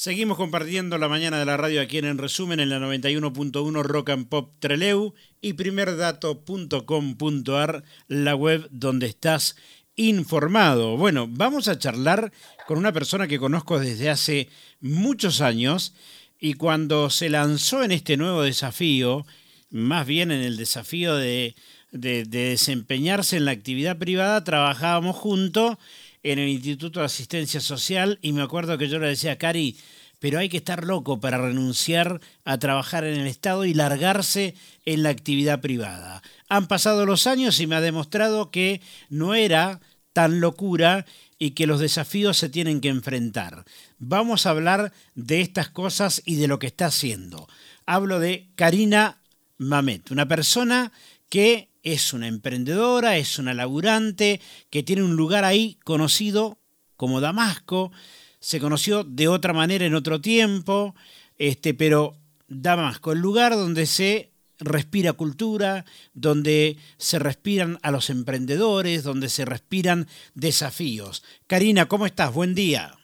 Seguimos compartiendo la mañana de la radio aquí en En Resumen en la 91.1 Rock and Pop Treleu y primerdato.com.ar, la web donde estás informado. Bueno, vamos a charlar con una persona que conozco desde hace muchos años y cuando se lanzó en este nuevo desafío, más bien en el desafío de, de, desempeñarse en la actividad privada, trabajábamos juntos en el Instituto de Asistencia Social y me acuerdo que yo le decía, Cari, pero hay que estar loco para renunciar a trabajar en el Estado y largarse en la actividad privada. Han pasado los años y me ha demostrado que no era tan locura y que los desafíos se tienen que enfrentar. Vamos a hablar de estas cosas y de lo que está haciendo. Hablo de Karina Mamet, una persona que es una emprendedora, es una laburante, que tiene un lugar ahí conocido como Damasco, se conoció de otra manera en otro tiempo, este, pero Damasco, el lugar donde se respira cultura, donde se respiran a los emprendedores, donde se respiran desafíos. Karina, ¿cómo estás? Buen día.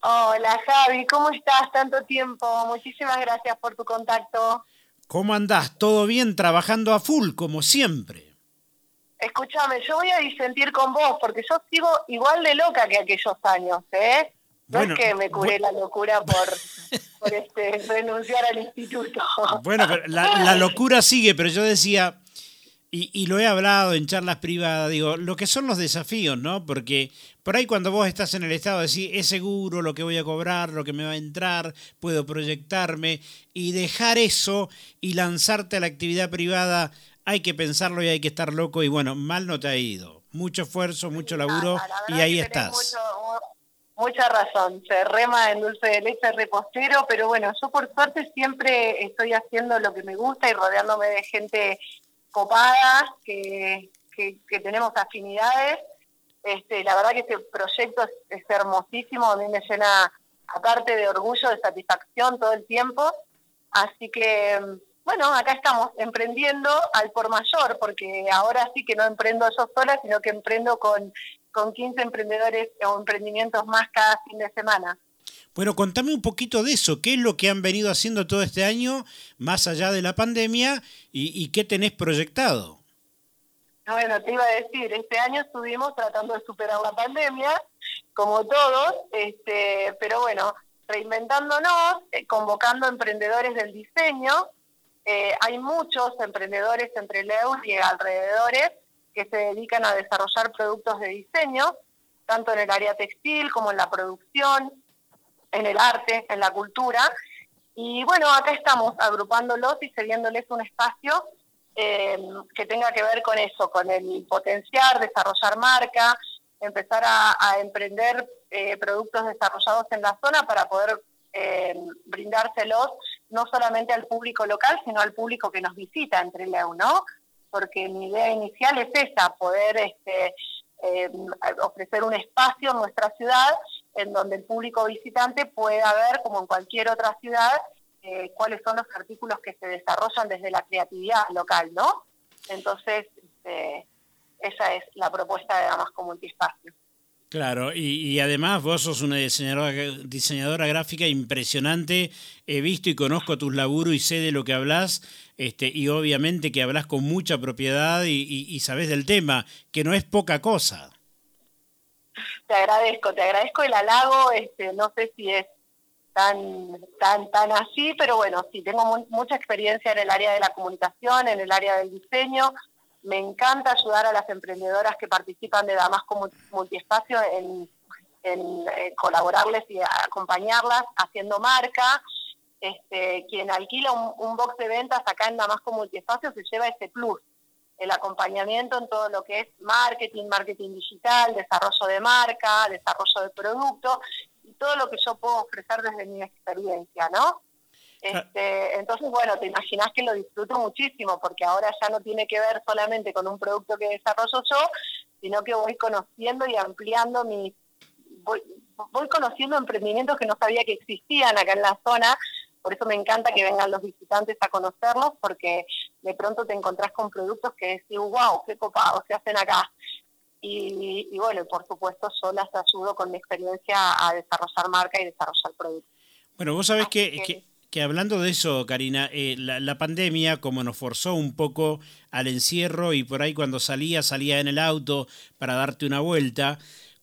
Hola Javi, ¿cómo estás? Tanto tiempo. Muchísimas gracias por tu contacto. ¿Cómo andás? ¿Todo bien? Trabajando a full, como siempre. Escúchame, yo voy a disentir con vos, porque yo sigo igual de loca que aquellos años, ¿eh? No es que me curé la locura por, por este, renunciar al instituto. Bueno, pero la, locura sigue, pero yo decía, y, y, lo he hablado en charlas privadas, digo, lo que son los desafíos, ¿no? Porque por ahí cuando vos estás en el estado decís, es seguro lo que voy a cobrar, lo que me va a entrar, puedo proyectarme, y dejar eso y lanzarte a la actividad privada, hay que pensarlo y hay que estar loco, y bueno, mal no te ha ido. Mucho esfuerzo, mucho laburo, y ahí estás mucha razón, se rema en dulce de leche repostero, pero bueno, yo por suerte siempre estoy haciendo lo que me gusta y rodeándome de gente copada, que, que, tenemos afinidades. Este, la verdad que este proyecto es, hermosísimo, a mí me llena aparte de orgullo, de satisfacción todo el tiempo. Así que, bueno, acá estamos emprendiendo al por mayor, porque ahora sí que no emprendo yo sola, sino que emprendo con con 15 emprendedores o emprendimientos más cada fin de semana. Bueno, contame un poquito de eso. ¿Qué es lo que han venido haciendo todo este año, más allá de la pandemia, y, qué tenés proyectado? Bueno, te iba a decir, este año estuvimos tratando de superar la pandemia, como todos, este, pero bueno, reinventándonos, eh, convocando emprendedores del diseño. Eh, hay muchos emprendedores entre Leus y alrededores que se dedican a desarrollar productos de diseño, tanto en el área textil como en la producción, en el arte, en la cultura. Y bueno, acá estamos agrupándolos y cediéndoles un espacio eh, que tenga que ver con eso, con el potenciar, desarrollar marca, empezar a, emprender eh, productos desarrollados en la zona para poder eh, brindárselos no solamente al público local, sino al público que nos visita entre Leu, ¿no? porque mi idea inicial es esa, poder este, eh, ofrecer un espacio en nuestra ciudad en donde el público visitante pueda ver, como en cualquier otra ciudad, eh, cuáles son los artículos que se desarrollan desde la creatividad local, ¿no? Entonces, este, esa es la propuesta de Damasco Multiespacio. Claro, y, además vos sos una diseñadora, diseñadora gráfica impresionante, he visto y conozco tus laburos y sé de lo que hablas, este, y obviamente que hablas con mucha propiedad y, y, sabes del tema, que no es poca cosa. Te agradezco, te agradezco el halago, este, no sé si es tan, tan, tan así, pero bueno, sí, tengo mucha experiencia en el área de la comunicación, en el área del diseño, me encanta ayudar a las emprendedoras que participan de Damasco Multiespacio en, eh, colaborarles y acompañarlas haciendo marca. Este, quien alquila un, box de ventas acá en Damasco Multiespacio se lleva ese plus, el acompañamiento en todo lo que es marketing, marketing digital, desarrollo de marca, desarrollo de producto y todo lo que yo puedo ofrecer desde mi experiencia, ¿no? Este, entonces, bueno, te imaginas que lo disfruto muchísimo porque ahora ya no tiene que ver solamente con un producto que desarrollo yo, sino que voy conociendo y ampliando mi... Voy, voy conociendo emprendimientos que no sabía que existían acá en la zona, por eso me encanta que vengan los visitantes a conocerlos, porque de pronto te encontrás con productos que decís, wow, qué copados se hacen acá. y, bueno, por supuesto, yo las ayudo con mi experiencia a desarrollar marca y desarrollar productos. Bueno, vos sabés que, que, hablando de eso, Karina, eh, la, la, pandemia como nos forzó un poco al encierro y por ahí cuando salía, salía en el auto para darte una vuelta,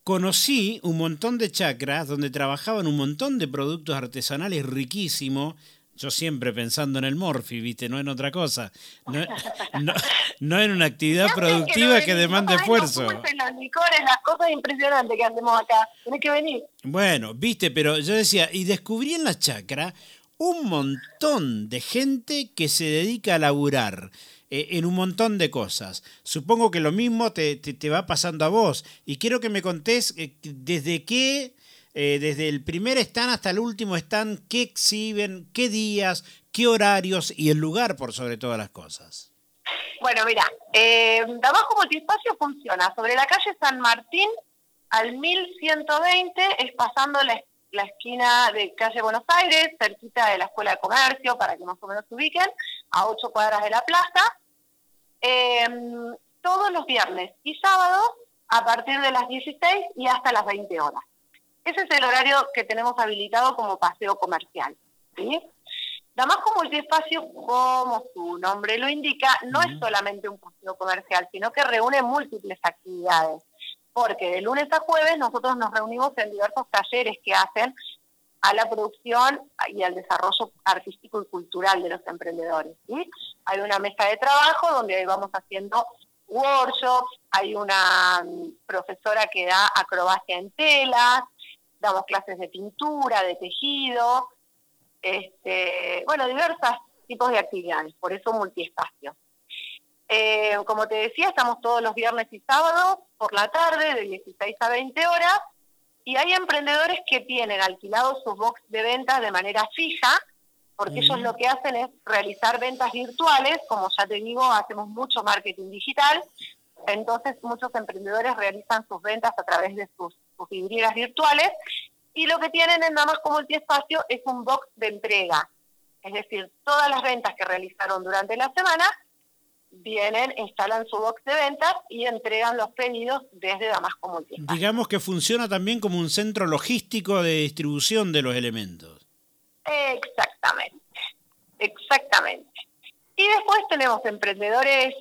conocí un montón de chacras donde trabajaban un montón de productos artesanales riquísimos. Yo siempre pensando en el morfi, ¿viste? No en otra cosa. No, no, en una actividad productiva que, demande esfuerzo. Los licores, las cosas impresionantes que hacemos acá. Tienes que venir. Bueno, viste, pero yo decía, y descubrí en la chacra un montón de gente que se dedica a laburar eh, en un montón de cosas. Supongo que lo mismo te, te, va pasando a vos. Y quiero que me contés eh, desde qué, eh, desde el primer stand hasta el último stand, qué exhiben, qué días, qué horarios y el lugar por sobre todas las cosas. Bueno, mira, Damasco Multiespacio funciona sobre la calle San Martín al 1120, es pasando la, la esquina de calle Buenos Aires, cerquita de la Escuela de Comercio, para que más o menos se ubiquen, a ocho cuadras de la plaza. Em, todos los viernes y sábados a partir de las 16 y hasta las 20 horas. Ese es el horario que tenemos habilitado como paseo comercial. ¿sí? Damasco Multiespacio, como su nombre lo indica, no es solamente un paseo comercial, sino que reúne múltiples actividades. Porque de lunes a jueves nosotros nos reunimos en diversos talleres que hacen a la producción y al desarrollo artístico y cultural de los emprendedores. ¿sí? Hay una mesa de trabajo donde vamos haciendo workshops, hay una mm, profesora que da acrobacia en telas, damos clases de pintura, de tejido, este, bueno, diversos tipos de actividades, por eso multiespacio. Eh, como te decía, estamos todos los viernes y sábados por la tarde, de 16 a 20 horas, y hay emprendedores que tienen alquilados sus box de ventas de manera fija, porque ellos lo que hacen es realizar ventas virtuales, como ya te digo, hacemos mucho marketing digital, entonces muchos emprendedores realizan sus ventas a través de sus, sus vidrieras virtuales, y lo que tienen en Damas como Multiespacio es un box de entrega, es decir, todas las ventas que realizaron durante la semana vienen, instalan su box de ventas y entregan los pedidos desde Damasco Multiespacio. Digamos que funciona también como un centro logístico de distribución de los elementos. Exactamente, exactamente. Y después tenemos emprendedores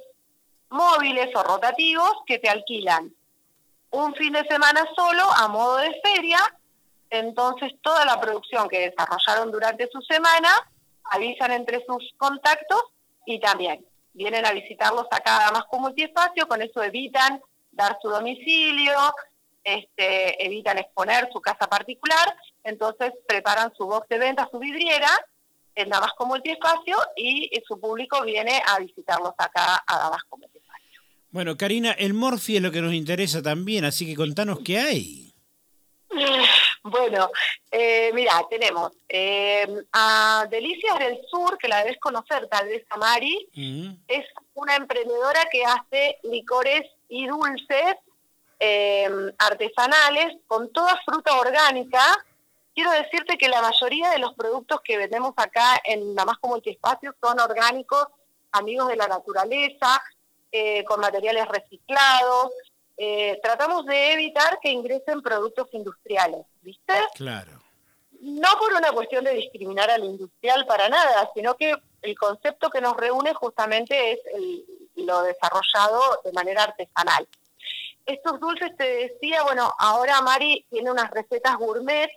móviles o rotativos que te alquilan un fin de semana solo a modo de feria, entonces toda la producción que desarrollaron durante su semana avisan entre sus contactos y también vienen a visitarlos acá a Damasco Multiespacio, con eso evitan dar su domicilio, este, evitan exponer su casa particular, entonces preparan su box de venta, su vidriera en Damasco Multiespacio y su público viene a visitarlos acá a Damasco Multiespacio. Bueno, Karina, el Morfi es lo que nos interesa también, así que contanos qué hay. Bueno, eh, mira, tenemos eh, a Delicias del Sur, que la debes conocer tal vez a Mari, es una emprendedora que hace licores y dulces eh, artesanales con toda fruta orgánica. Quiero decirte que la mayoría de los productos que vendemos acá en Damasco Multiespacio son orgánicos, amigos de la naturaleza, con materiales reciclados, eh, tratamos de evitar que ingresen productos industriales, ¿viste? Claro. No por una cuestión de discriminar al industrial para nada, sino que el concepto que nos reúne justamente es lo desarrollado de manera artesanal. Estos dulces, te decía, bueno, ahora Mari tiene unas recetas gourmet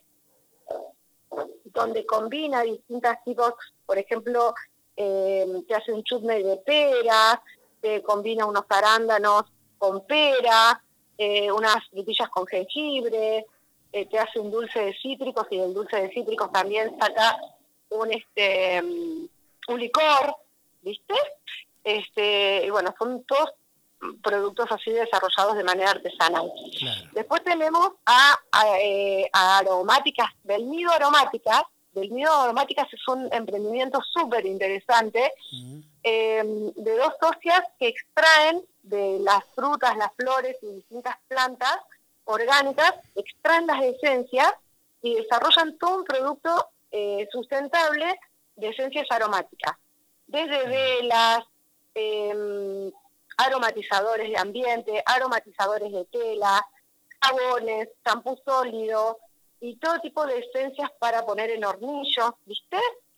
donde combina distintos tipos, por ejemplo, eh, te hace un chutney de peras, te combina unos arándanos con pera, eh, unas frutillas con jengibre, eh, te hace un dulce de cítricos y del dulce de cítricos también saca un este un licor, ¿viste? Este, y bueno, son todos productos así desarrollados de manera artesanal. Después tenemos a, eh, aromáticas, del nido aromáticas. Del nido aromáticas es un emprendimiento súper interesante de dos socias que extraen de las frutas, las flores y distintas plantas orgánicas, extraen las esencias y desarrollan todo un producto eh, sustentable de esencias aromáticas, desde velas, em, aromatizadores de ambiente, aromatizadores de tela, jabones, champú sólido y todo tipo de esencias para poner en hornillos, ¿viste?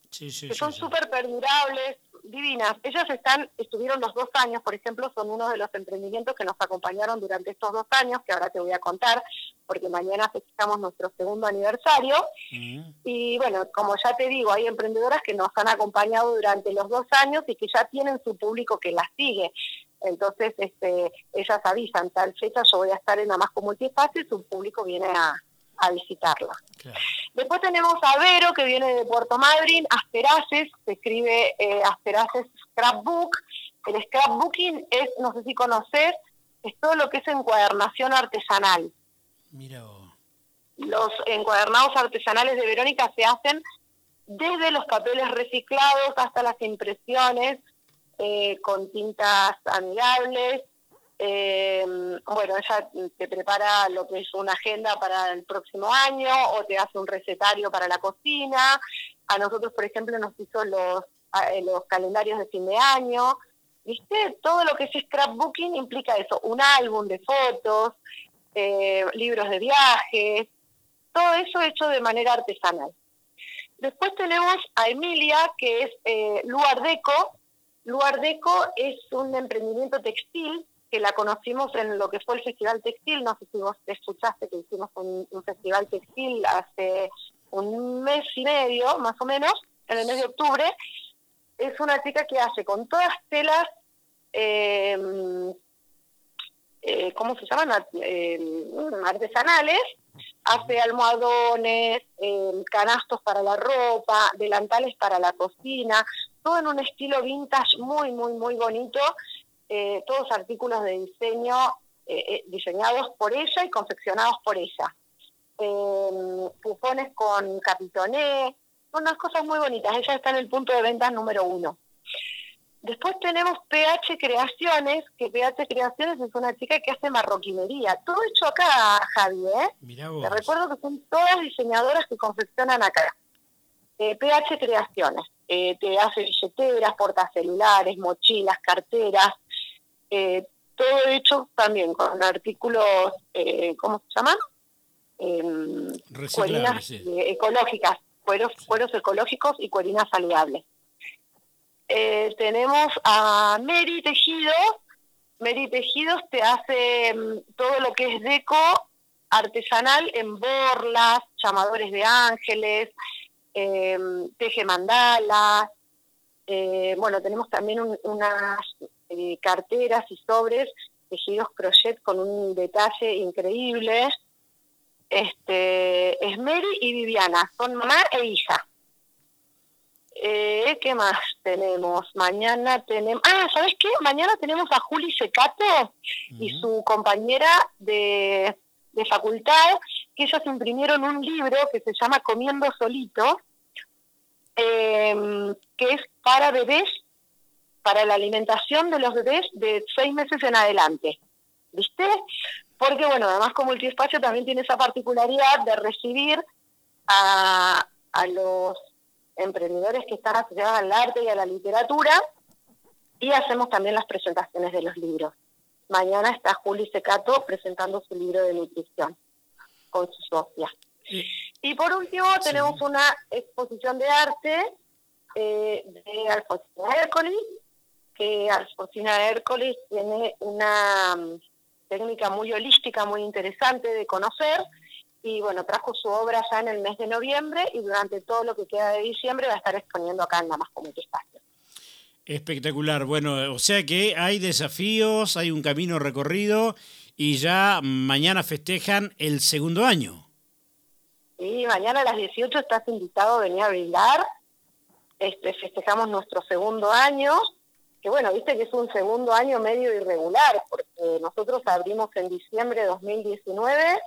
Sí, sí, que sí, son súper perdurables, divinas. Ellas están, estuvieron los dos años, por ejemplo, son uno de los emprendimientos que nos acompañaron durante estos dos años, que ahora te voy a contar, porque mañana festejamos nuestro segundo aniversario. Mm. Y bueno, como ya te digo, hay emprendedoras que nos han acompañado durante los dos años y que ya tienen su público que las sigue. Entonces, este, ellas avisan, tal fecha yo voy a estar en Amasco Multiespacio y su público viene a, a visitarla. Claro. Después tenemos a Vero, que viene de Puerto Madryn, Asperaces, se escribe eh, Asperaces Scrapbook. El scrapbooking es, no sé si conoces, es todo lo que es encuadernación artesanal. Mira vos. Los encuadernados artesanales de Verónica se hacen desde los papeles reciclados hasta las impresiones eh, con tintas amigables. Eh, bueno, ella te prepara lo que es una agenda para el próximo año o te hace un recetario para la cocina. A nosotros, por ejemplo, nos hizo los, eh, los calendarios de fin de año. ¿Viste? Todo lo que es scrapbooking implica eso, un álbum de fotos, eh, libros de viajes, todo eso hecho de manera artesanal. Después tenemos a Emilia, que es eh, Luar Deco. Luar Deco es un emprendimiento textil que la conocimos en lo que fue el Festival Textil. No sé si vos escuchaste que hicimos un, festival textil hace un mes y medio, más o menos, en el mes de octubre. Es una chica que hace con todas telas eh, eh, ¿cómo se llaman? Eh, artesanales, hace almohadones, eh, canastos para la ropa, delantales para la cocina, todo en un estilo vintage muy, muy, muy bonito, eh, todos artículos de diseño eh, eh, diseñados por ella y confeccionados por ella. Eh, pufones con capitoné, unas cosas muy bonitas. Ella está en el punto de ventas número uno. Después tenemos PH Creaciones, que PH Creaciones es una chica que hace marroquinería. Todo hecho acá, Javi, ¿eh? Mira vos. Te recuerdo que son todas diseñadoras que confeccionan acá. Eh, PH Creaciones. Eh, te hace billeteras, portacelulares, mochilas, carteras. Eh, todo hecho también con artículos, eh, ¿cómo se llaman? Em, Reciclables, cuerinas sí. eh, ecológicas, cueros, cueros ecológicos y cuerinas saludables. Eh, tenemos a Mary Tejidos. Mary Tejidos te hace mm, todo lo que es deco artesanal en borlas, llamadores de ángeles, eh, teje mandalas. eh, bueno, tenemos también un- unas eh, carteras y sobres tejidos crochet con un detalle increíble. Este, es Mary y Viviana, son mamá e hija. Eh, ¿Qué más tenemos? Mañana tenemos... Ah, ¿sabes qué? Mañana tenemos a Juli Secato y su compañera de, de facultad, que ellos imprimieron un libro que se llama Comiendo Solito, eh, que es para bebés, para la alimentación de los bebés de seis meses en adelante. ¿Viste? Porque, bueno, además como Multiespacio también tiene esa particularidad de recibir a, a los emprendedores que están asociados al arte y a la literatura y hacemos también las presentaciones de los libros. Mañana está Juli Secato presentando su libro de nutrición con su socia. Y por último Sí. tenemos una exposición de arte eh, de Alfonsina Hércules, que Alfonsina Hércules tiene una mm, técnica muy holística, muy interesante de conocer, y bueno, trajo su obra ya en el mes de noviembre y durante todo lo que queda de diciembre va a estar exponiendo acá en la Más Común Espacio. Espectacular. Bueno, o sea que hay desafíos, hay un camino recorrido y ya mañana festejan el segundo año. Y mañana a las 18 estás invitado a venir a brindar. Este, festejamos nuestro segundo año, que bueno, viste que es un segundo año medio irregular, porque nosotros abrimos en diciembre de 2019,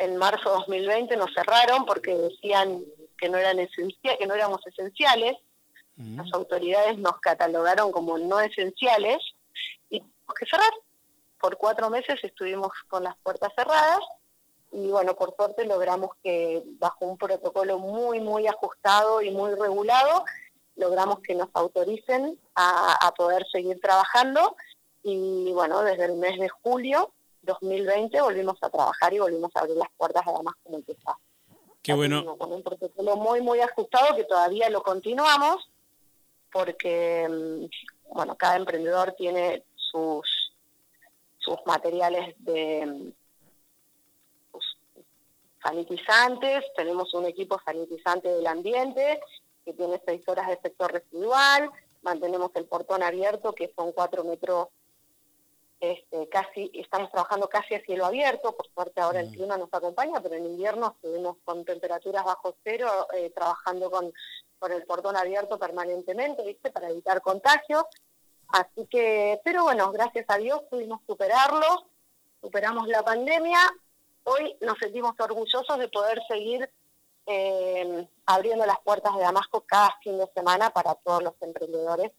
en marzo de 2020 nos cerraron porque decían que no eran esencia- que no éramos esenciales, las autoridades nos catalogaron como no esenciales y tuvimos que cerrar. Por cuatro meses estuvimos con las puertas cerradas y bueno, por suerte logramos que bajo un protocolo muy, muy ajustado y muy regulado, logramos que nos autoricen a, a poder seguir trabajando Y bueno, desde el mes de julio 2020 volvimos a trabajar y volvimos a abrir las puertas además como que está. Qué bueno. Con un protocolo muy, muy ajustado que todavía lo continuamos porque, mm, bueno, cada emprendedor tiene sus, sus materiales de mm, sanitizantes, tenemos un equipo sanitizante del ambiente que tiene seis horas de efecto residual, mantenemos el portón abierto que son cuatro metros este, casi estamos trabajando casi a cielo abierto, por suerte ahora el mm. clima nos acompaña, pero en invierno estuvimos con temperaturas bajo cero, eh, trabajando con, con el portón abierto permanentemente, ¿viste? Para evitar contagios. Así que, pero bueno, gracias a Dios pudimos superarlo, superamos la pandemia. Hoy nos sentimos orgullosos de poder seguir eh, abriendo las puertas de Damasco cada fin de semana para todos los emprendedores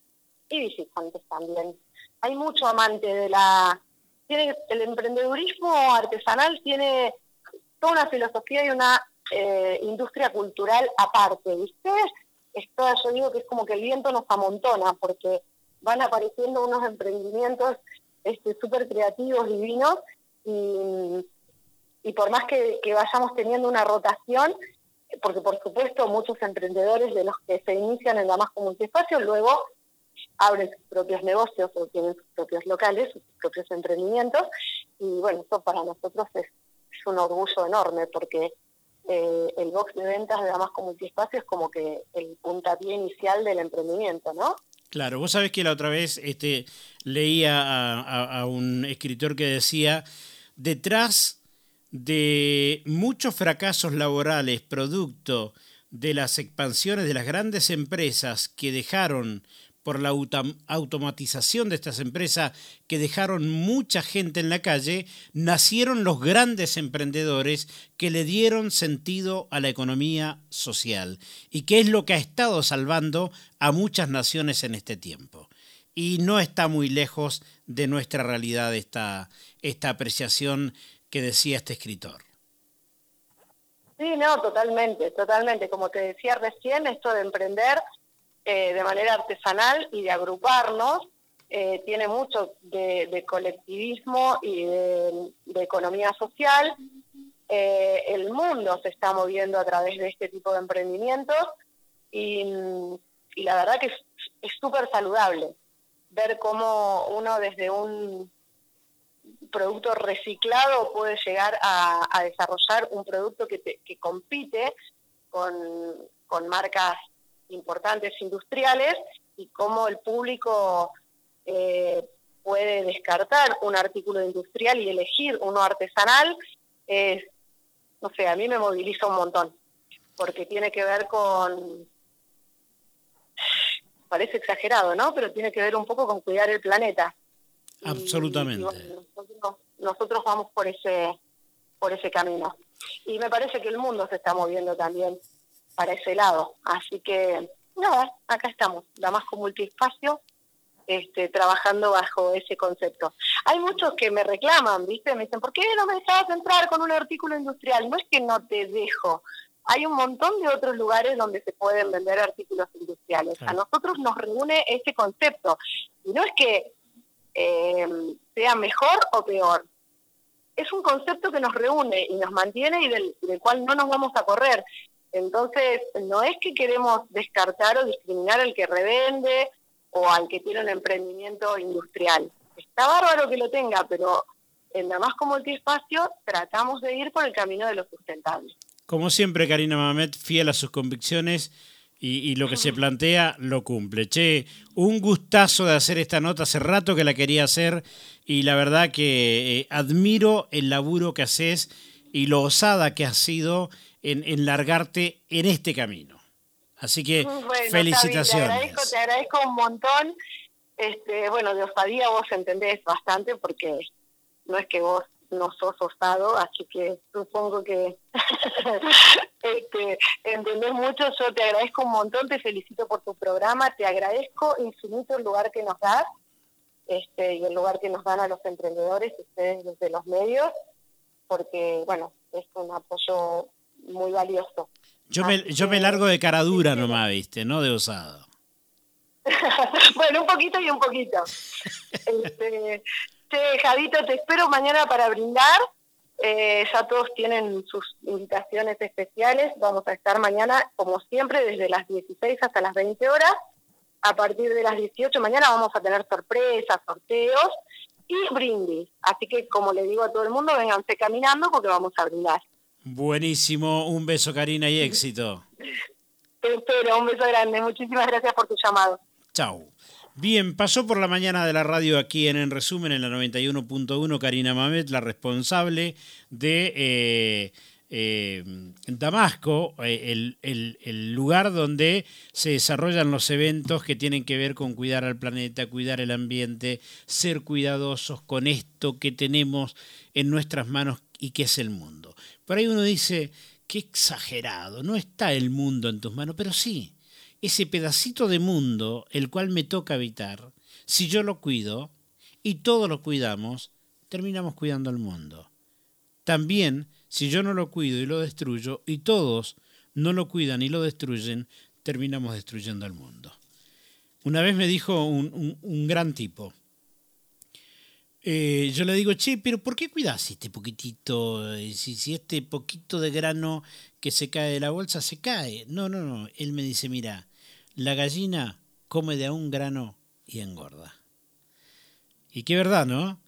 y visitantes también hay mucho amante de la... El emprendedurismo artesanal tiene toda una filosofía y una eh, industria cultural aparte, ¿viste? Esto yo digo que es como que el viento nos amontona, porque van apareciendo unos emprendimientos súper este, creativos, divinos, y, y por más que, vayamos teniendo una rotación, porque por supuesto muchos emprendedores de los que se inician en la más común espacio luego abren sus propios negocios o tienen sus propios locales, sus propios emprendimientos. Y bueno, eso para nosotros es, un orgullo enorme porque eh, el box de ventas de Damasco Multiespacio es como que el puntapié inicial del emprendimiento, ¿no? Claro, vos sabés que la otra vez este, leía a un escritor que decía, detrás de muchos fracasos laborales producto de las expansiones de las grandes empresas que dejaron por la automatización de estas empresas que dejaron mucha gente en la calle, nacieron los grandes emprendedores que le dieron sentido a la economía social y que es lo que ha estado salvando a muchas naciones en este tiempo. Y no está muy lejos de nuestra realidad esta, esta apreciación que decía este escritor. Sí, no, totalmente, totalmente. Como te decía recién, esto de emprender eh, de manera artesanal y de agruparnos. Eh, tiene mucho de, colectivismo y de, economía social. Eh, el mundo se está moviendo a través de este tipo de emprendimientos y, la verdad que es súper saludable ver cómo uno desde un producto reciclado puede llegar a, desarrollar un producto que, que compite con, marcas importantes industriales y cómo el público eh, puede descartar un artículo industrial y elegir uno artesanal, es, no sé, a mí me moviliza un montón, porque tiene que ver con, parece exagerado, ¿no? Pero tiene que ver un poco con cuidar el planeta. Absolutamente. nosotros, nosotros vamos por ese, por ese camino. Y me parece que el mundo se está moviendo también para ese lado. Así que, nada, acá estamos, Damasco Multiespacio, este, trabajando bajo ese concepto. Hay muchos que me reclaman, ¿viste? Me dicen, ¿por qué no me dejas entrar con un artículo industrial? No es que no te dejo. Hay un montón de otros lugares donde se pueden vender artículos industriales. A nosotros nos reúne ese concepto. Y no es que eh, sea mejor o peor. Es un concepto que nos reúne y nos mantiene y del cual no nos vamos a correr. Entonces, no es que queremos descartar o discriminar al que revende o al que tiene un emprendimiento industrial. Está bárbaro que lo tenga, pero en Damasco Multiespacio tratamos de ir por el camino de lo sustentable. Como siempre, Karina Mamet, fiel a sus convicciones y, lo que se plantea lo cumple. Che, un gustazo de hacer esta nota, hace rato que la quería hacer y la verdad que eh, admiro el laburo que haces y lo osada que has sido en, largarte en este camino. Así que felicitaciones. te, agradezco, te agradezco un montón. Este, bueno, de osadía vos entendés bastante porque no es que vos no sos osado, así que supongo que este, entendés mucho. Yo te agradezco un montón, te felicito por tu programa, te agradezco infinito el lugar que nos das este, y el lugar que nos dan a los emprendedores, ustedes desde los medios, porque, bueno, es un apoyo muy valioso. Yo me, yo me largo de cara dura nomás, viste, no de osado. bueno, un poquito y un poquito. Este, Javito, te espero mañana para brindar. Eh, ya todos tienen sus invitaciones especiales. Vamos a estar mañana, como siempre, desde las 16 hasta las 20 horas. A partir de las 18 mañana vamos a tener sorpresas, sorteos y brindis. Así que, como le digo a todo el mundo, vénganse caminando porque vamos a brindar. Buenísimo. Un beso, Karina, y éxito. Te espero. Un beso grande. Muchísimas gracias por tu llamado. Chau. Bien, pasó por la mañana de la radio aquí en En Resumen, en la 91.1, Karina Mamet, la responsable de eh, eh, Damasco, eh, el, lugar donde se desarrollan los eventos que tienen que ver con cuidar al planeta, cuidar el ambiente, ser cuidadosos con esto que tenemos en nuestras manos y que es el mundo. Por ahí uno dice, qué exagerado, no está el mundo en tus manos, pero sí ese pedacito de mundo el cual me toca habitar, si yo lo cuido y todos lo cuidamos, terminamos cuidando al mundo. También, si yo no lo cuido y lo destruyo y todos no lo cuidan y lo destruyen, terminamos destruyendo al mundo. Una vez me dijo un, gran tipo, eh, yo le digo, che, pero ¿por qué cuidas este poquitito? Si, si este poquito de grano que se cae de la bolsa se cae. No, no, no. Él me dice, mira, la gallina come de a un grano y engorda. Y qué verdad, ¿no?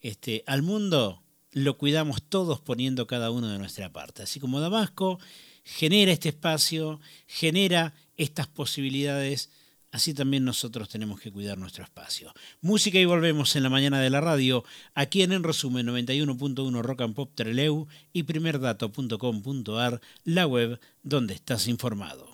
Este, al mundo lo cuidamos todos poniendo cada uno de nuestra parte. Así como Damasco genera este espacio, genera estas posibilidades, así también nosotros tenemos que cuidar nuestro espacio. Música y volvemos en la mañana de la radio, aquí en En Resumen 91.1 Rock and Pop Treleu y primerdato.com.ar, la web donde estás informado.